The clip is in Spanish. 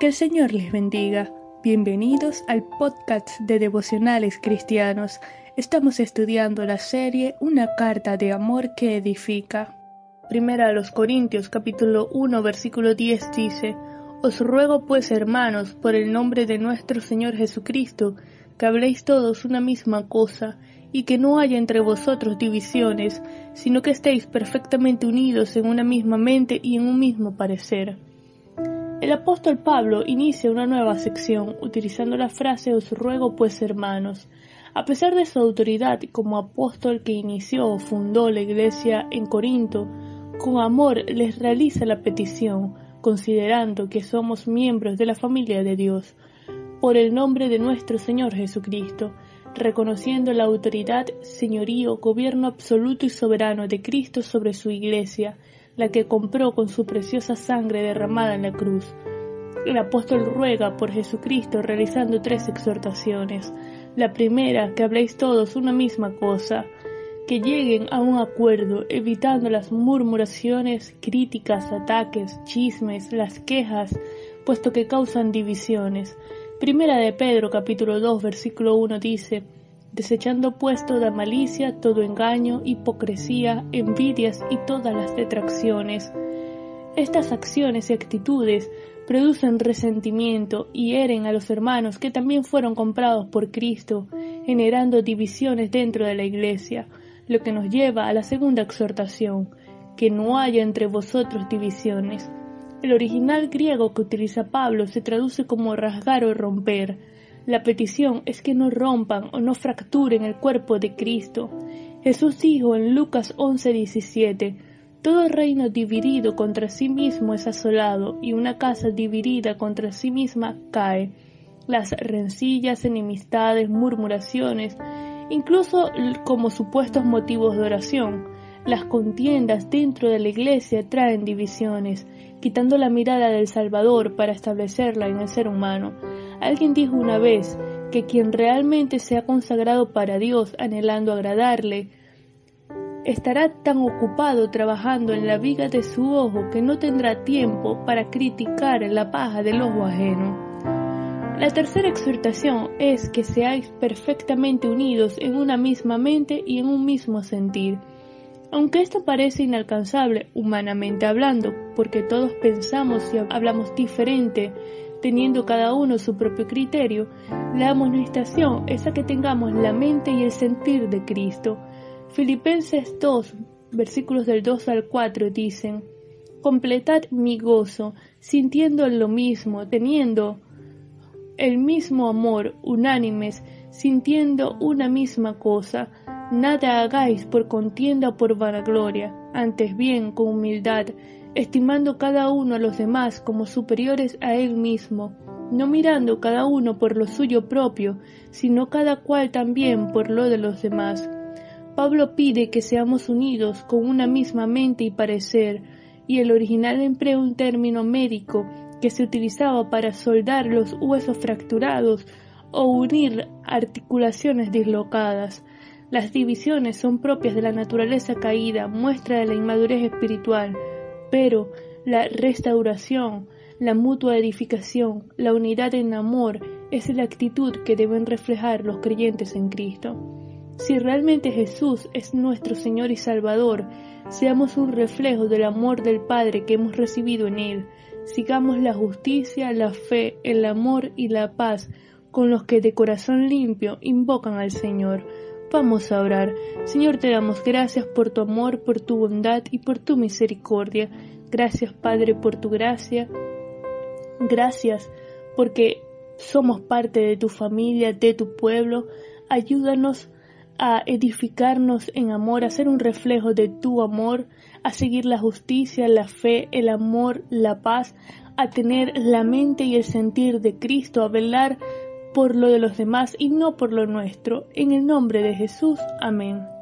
Que el Señor les bendiga. Bienvenidos al podcast de devocionales cristianos. Estamos estudiando la serie Una carta de amor que edifica. Primera a los Corintios capítulo 1 versículo 10 dice, Os ruego pues hermanos, por el nombre de nuestro Señor Jesucristo, que habléis todos una misma cosa, y que no haya entre vosotros divisiones, sino que estéis perfectamente unidos en una misma mente y en un mismo parecer. El apóstol Pablo inicia una nueva sección utilizando la frase os ruego pues hermanos. A pesar de su autoridad como apóstol que inició o fundó la iglesia en Corinto, con amor les realiza la petición, considerando que somos miembros de la familia de Dios, por el nombre de nuestro Señor Jesucristo, reconociendo la autoridad, señorío, gobierno absoluto y soberano de Cristo sobre su iglesia, la que compró con su preciosa sangre derramada en la cruz. El apóstol ruega por Jesucristo realizando tres exhortaciones. La primera, que habléis todos una misma cosa, que lleguen a un acuerdo, evitando las murmuraciones, críticas, ataques, chismes, las quejas, puesto que causan divisiones. Primera de Pedro capítulo 2 versículo 1 dice, desechando pues toda malicia, todo engaño, hipocresía, envidias y todas las detracciones. Estas acciones y actitudes producen resentimiento y hieren a los hermanos que también fueron comprados por Cristo, generando divisiones dentro de la Iglesia, lo que nos lleva a la segunda exhortación, que no haya entre vosotros divisiones. El original griego que utiliza Pablo se traduce como rasgar o romper, la petición es que no rompan o no fracturen el cuerpo de Cristo. Jesús dijo en Lucas 11:17, Todo reino dividido contra sí mismo es asolado, y una casa dividida contra sí misma cae. Las rencillas, enemistades, murmuraciones, incluso como supuestos motivos de oración, las contiendas dentro de la iglesia traen divisiones, quitando la mirada del Salvador para establecerla en el ser humano. Alguien dijo una vez que quien realmente se ha consagrado para Dios anhelando agradarle, estará tan ocupado trabajando en la viga de su ojo que no tendrá tiempo para criticar la paja del ojo ajeno. La tercera exhortación es que seáis perfectamente unidos en una misma mente y en un mismo sentir. Aunque esto parece inalcanzable humanamente hablando, porque todos pensamos y hablamos diferente, teniendo cada uno su propio criterio, la amonestación es a que tengamos la mente y el sentir de Cristo. Filipenses 2, versículos del 2 al 4 dicen, Completad mi gozo, sintiendo lo mismo, teniendo el mismo amor, unánimes, sintiendo una misma cosa, nada hagáis por contienda o por vanagloria, antes bien con humildad, estimando cada uno a los demás como superiores a él mismo, no mirando cada uno por lo suyo propio, sino cada cual también por lo de los demás. Pablo pide que seamos unidos con una misma mente y parecer, y el original emplea un término médico que se utilizaba para soldar los huesos fracturados o unir articulaciones dislocadas. Las divisiones son propias de la naturaleza caída, muestra de la inmadurez espiritual, pero la restauración, la mutua edificación, la unidad en amor es la actitud que deben reflejar los creyentes en Cristo. Si realmente Jesús es nuestro Señor y Salvador, seamos un reflejo del amor del Padre que hemos recibido en Él. Sigamos la justicia, la fe, el amor y la paz con los que de corazón limpio invocan al Señor. Vamos a orar. Señor, te damos gracias por tu amor, por tu bondad y por tu misericordia. Gracias, Padre, por tu gracia. Gracias porque somos parte de tu familia, de tu pueblo. Ayúdanos a edificarnos en amor, a ser un reflejo de tu amor, a seguir la justicia, la fe, el amor, la paz, a tener la mente y el sentir de Cristo, a velar por lo de los demás y no por lo nuestro. En el nombre de Jesús. Amén.